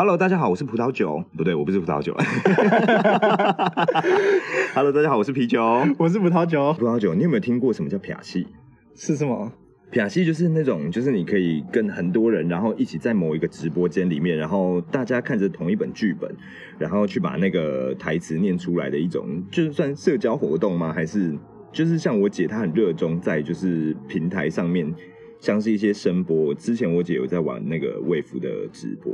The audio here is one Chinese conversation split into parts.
Hello，大家好，我是葡萄酒，不对，我不是葡萄酒。Hello，大家好，我是啤酒，我是葡萄酒。葡萄酒，你有没有听过什么叫撇戏？是什么？撇戏就是那种，就是你可以跟很多人，然后一起在某一个直播间里面，然后大家看着同一本剧本，然后去把那个台词念出来的一种，就是算社交活动吗？还是就是像我姐，她很热衷在就是平台上面，像是一些声波。之前我姐有在玩那个微服的直播，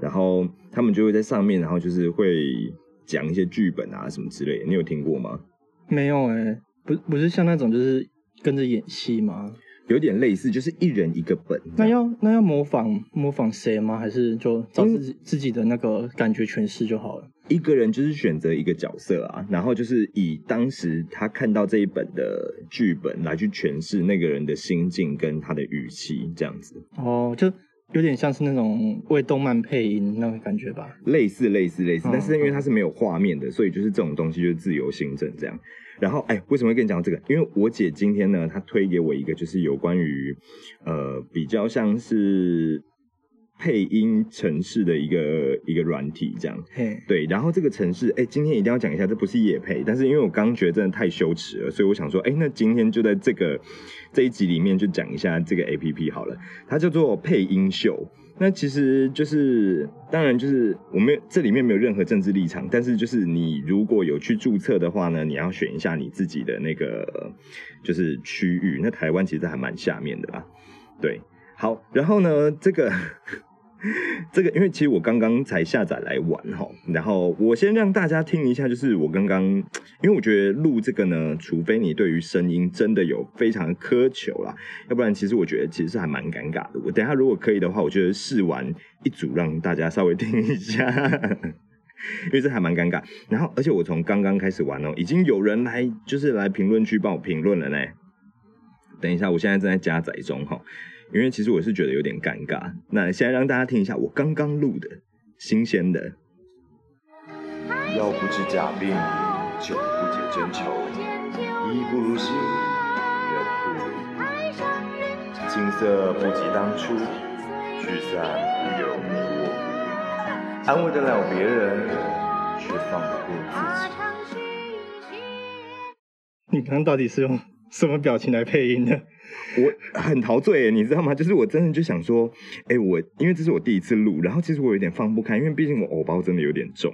然后他们就会在上面，然后就是会讲一些剧本啊什么之类的。你有听过吗？没有哎、不不是像那种就是跟着演戏吗？有点类似，就是一人一个本。那要那要模仿模仿谁吗？还是就照自己、嗯、自己的那个感觉诠释就好了？一个人就是选择一个角色啊，然后就是以当时他看到这一本的剧本来去诠释那个人的心境跟他的语气，这样子。哦，就有点像是那种为动漫配音那种感觉吧？类似类似类似，但是因为它是没有画面的，所以就是这种东西就是自由行政这样。然后，哎，为什么会跟你讲这个？因为我姐今天呢，她推给我一个，就是有关于，呃，比较像是配音城市的一个一个软体，这样。嘿，对。然后这个城市，哎，今天一定要讲一下，这不是夜配，但是因为我刚觉得真的太羞耻了，所以我想说，哎，那今天就在这个这一集里面就讲一下这个 APP 好了，它叫做配音秀。那其实就是，当然就是我们这里面没有任何政治立场，但是就是你如果有去注册的话呢，你要选一下你自己的那个就是区域。那台湾其实还蛮下面的啦，对，好，然后呢，这个。这个，因为其实我刚刚才下载来玩哈，然后我先让大家听一下，就是我刚刚，因为我觉得录这个呢，除非你对于声音真的有非常苛求啦，要不然其实我觉得其实是还蛮尴尬的。我等一下如果可以的话，我觉得试玩一组让大家稍微听一下，因为这还蛮尴尬。然后，而且我从刚刚开始玩哦，已经有人来就是来评论区帮我评论了呢。等一下，我现在正在加载中哈。因为其实我是觉得有点尴尬，那现在让大家听一下我刚刚录的新鲜的。要不治假病，酒不解真愁，医不如心，人不如意。景色不及当初，聚散不由你我。安慰得了别人，却放不过自己。你刚刚到底是用什么表情来配音的？我很陶醉，你知道吗？就是我真的就想说，哎，我因为这是我第一次录，然后其实我有点放不开，因为毕竟我偶包真的有点重，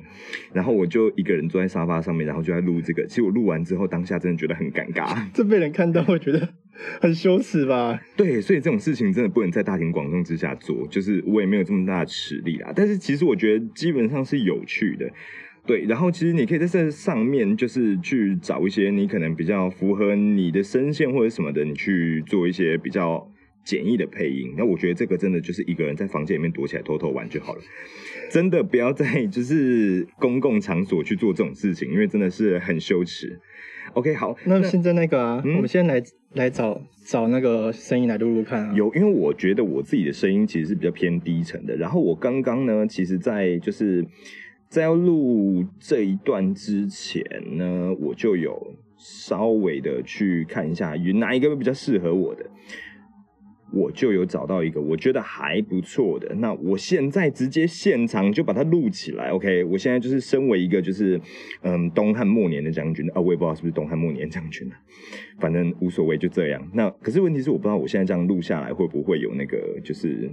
然后我就一个人坐在沙发上面，然后就在录这个。其实我录完之后，当下真的觉得很尴尬，这被人看到会觉得很羞耻吧？对，所以这种事情真的不能在大庭广众之下做，就是我也没有这么大的实力啦。但是其实我觉得基本上是有趣的。对，然后其实你可以在这上面，就是去找一些你可能比较符合你的声线或者什么的，你去做一些比较简易的配音。那我觉得这个真的就是一个人在房间里面躲起来偷偷玩就好了，真的不要在 就是公共场所去做这种事情，因为真的是很羞耻。OK，好，那现在那个啊，嗯、我们先来来找找那个声音来录录看啊。有，因为我觉得我自己的声音其实是比较偏低沉的。然后我刚刚呢，其实，在就是。在要录这一段之前呢，我就有稍微的去看一下有哪一个比较适合我的，我就有找到一个我觉得还不错的。那我现在直接现场就把它录起来，OK？我现在就是身为一个就是嗯东汉末年的将军啊，我也不知道是不是东汉末年将军啊，反正无所谓，就这样。那可是问题是我不知道我现在这样录下来会不会有那个就是。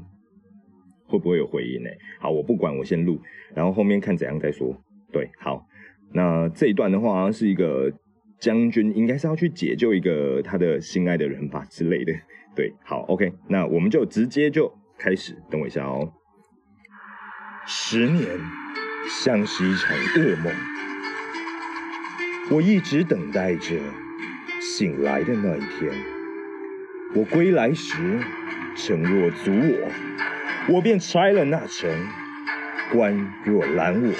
会不会有回音呢？好，我不管，我先录，然后后面看怎样再说。对，好，那这一段的话是一个将军，应该是要去解救一个他的心爱的人吧之类的。对，好，OK，那我们就直接就开始。等我一下哦。十年像是一场噩梦，我一直等待着醒来的那一天。我归来时，承若阻我。我便拆了那城，关若拦我，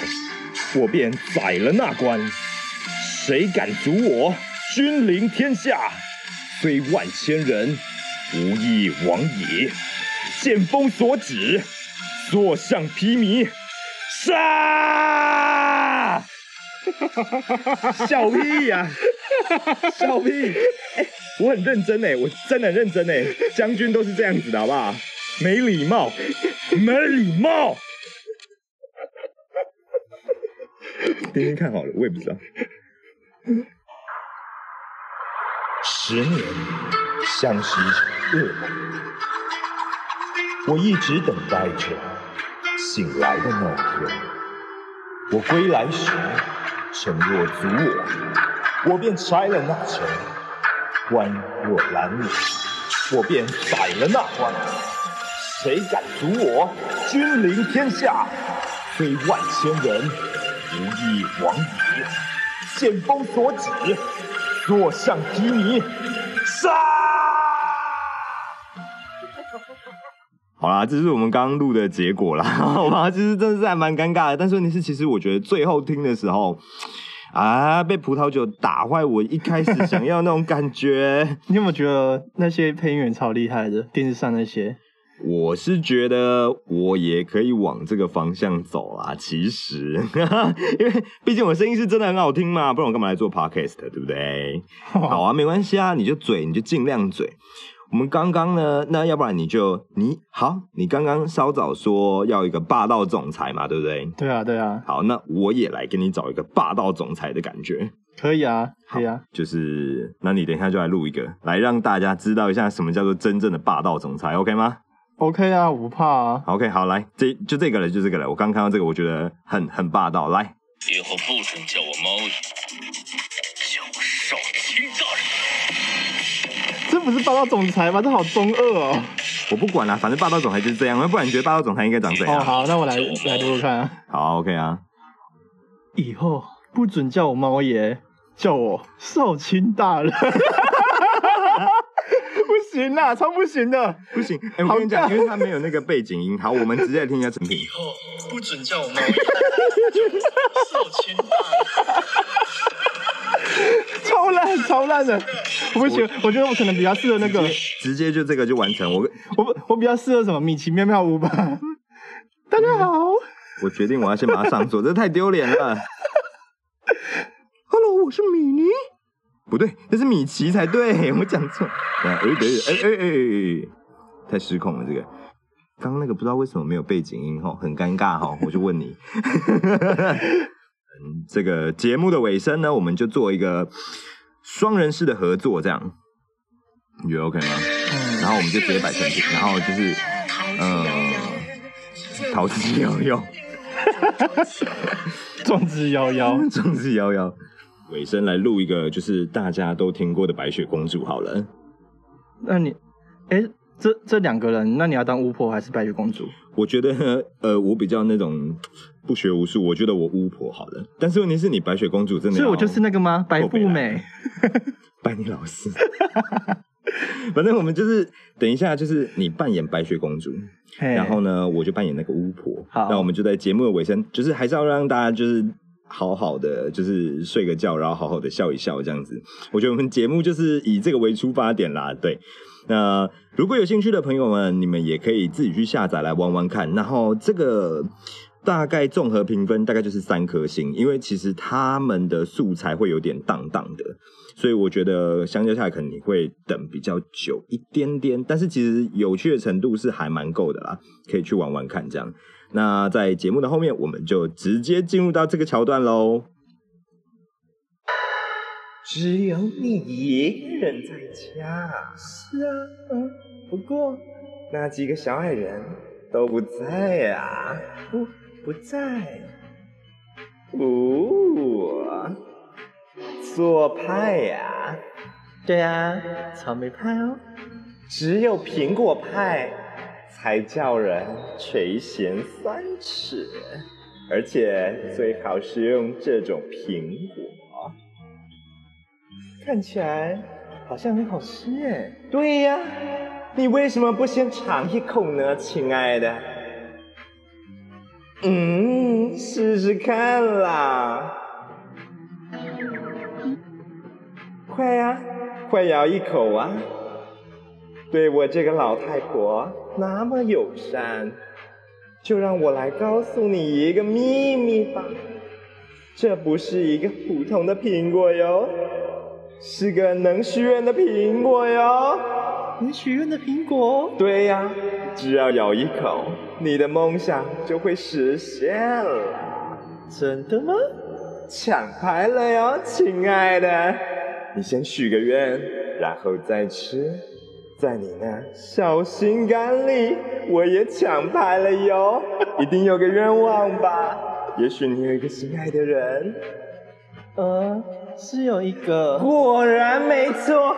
我便宰了那关。谁敢阻我？君临天下，虽万千人，无一往也。剑锋所指，所向披靡，杀！笑屁呀、啊！笑屁！哎、欸，我很认真哎，我真的很认真哎，将军都是这样子的，好不好？没礼貌，没礼貌。听听看好了，我也不知道。十年像是一场噩梦，我一直等待着醒来的那天。我归来时，诚若阻我，我便拆了那城；关若拦我，我便宰了那关。谁敢阻我？君临天下，非万千人，无一往矣。剑锋所指，若向披靡，杀！好啦，这是我们刚刚录的结果啦，好吧？其实真的是还蛮尴尬的，但是问题是，其实我觉得最后听的时候，啊，被葡萄酒打坏我一开始想要那种感觉。你有没有觉得那些配音员超厉害的？电视上那些？我是觉得我也可以往这个方向走啦，其实，因为毕竟我声音是真的很好听嘛，不然我干嘛来做 podcast，对不对？好啊，没关系啊，你就嘴，你就尽量嘴。我们刚刚呢，那要不然你就你好，你刚刚稍早说要一个霸道总裁嘛，对不对？对啊，对啊。好，那我也来给你找一个霸道总裁的感觉。可以啊，可以啊。就是，那你等一下就来录一个，来让大家知道一下什么叫做真正的霸道总裁，OK 吗？OK 啊，我不怕啊。OK，好，来，这就这个了，就这个了。我刚看到这个，我觉得很很霸道。来，以后不准叫我猫爷，叫我少卿大人。这不是霸道总裁吗？这好中二哦。我不管了，反正霸道总裁就是这样。不然你觉得霸道总裁应该长怎样？哦，好，那我来来读读看啊。好，OK 啊。以后不准叫我猫爷，叫我少卿大人。行啦，超不行的，不行。哎、欸，我跟你讲，因为他没有那个背景音。好，我们直接来听一下成品。以后不准叫我猫爷，少卿大人。超烂，超烂的。我不行，我，我觉得我可能比较适合那个直，直接就这个就完成。我我我比较适合什么米奇妙妙屋吧。大家好，我决定我要先把它上座，这太丢脸了。Hello，我是米妮。不对，那是米奇才对，我讲错。哎哎哎哎哎，太失控了这个。刚刚那个不知道为什么没有背景音哈，很尴尬哈，我就问你。嗯，这个节目的尾声呢，我们就做一个双人式的合作，这样你觉得 OK 吗？嗯。然后我们就直接摆成品，然后就是嗯，逃之夭夭，壮志夭夭，壮志夭夭。尾声来录一个，就是大家都听过的白雪公主好了。那你，哎、欸，这这两个人，那你要当巫婆还是白雪公主？我觉得，呃，我比较那种不学无术，我觉得我巫婆好了。但是问题是你白雪公主真的，所以我就是那个吗？白富美，拜你老师。反正我们就是等一下，就是你扮演白雪公主，然后呢，我就扮演那个巫婆。好，那我们就在节目的尾声，就是还是要让大家就是。好好的，就是睡个觉，然后好好的笑一笑，这样子。我觉得我们节目就是以这个为出发点啦。对，那如果有兴趣的朋友们，你们也可以自己去下载来玩玩看。然后这个大概综合评分大概就是三颗星，因为其实他们的素材会有点荡荡的，所以我觉得相较下来可能你会等比较久一点点。但是其实有趣的程度是还蛮够的啦，可以去玩玩看这样。那在节目的后面，我们就直接进入到这个桥段喽。只有你一个人在家。是啊，嗯，不过那几个小矮人都不在呀，不，不在。哦，做派呀？对啊，草莓派哦。只有苹果派。才叫人垂涎三尺，而且最好是用这种苹果，看起来好像很好吃耶。对呀，你为什么不先尝一口呢，亲爱的？嗯，试试看啦，快呀，快咬一口啊！对我这个老太婆那么友善，就让我来告诉你一个秘密吧。这不是一个普通的苹果哟，是个能许愿的苹果哟。能许愿的苹果？对呀，只要咬一口，你的梦想就会实现了。真的吗？抢拍了哟，亲爱的，你先许个愿，然后再吃，在你那小心肝里，我也抢拍了哟，一定有个愿望吧？也许你有一个心爱的人，呃，是有一个，果然没错，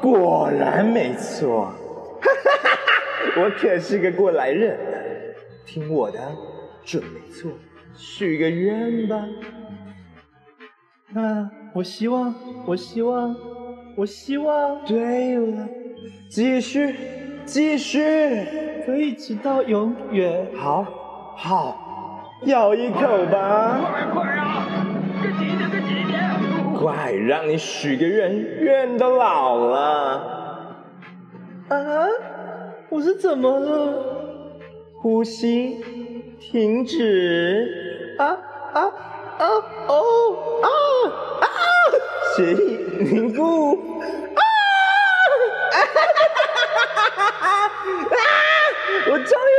果然没错，哈哈哈哈，我可是个过来人，听我的，准没错，许个愿吧。那我希望，我希望，我希望，对了，继续，继续，可以直到永远。好，好，咬一口吧。快快啊！再挤一点，再挤一点。快，让你许个愿，愿都老了。啊？我是怎么了？呼吸，停止。啊啊！啊哦啊啊！血液凝固，ah! 我终于。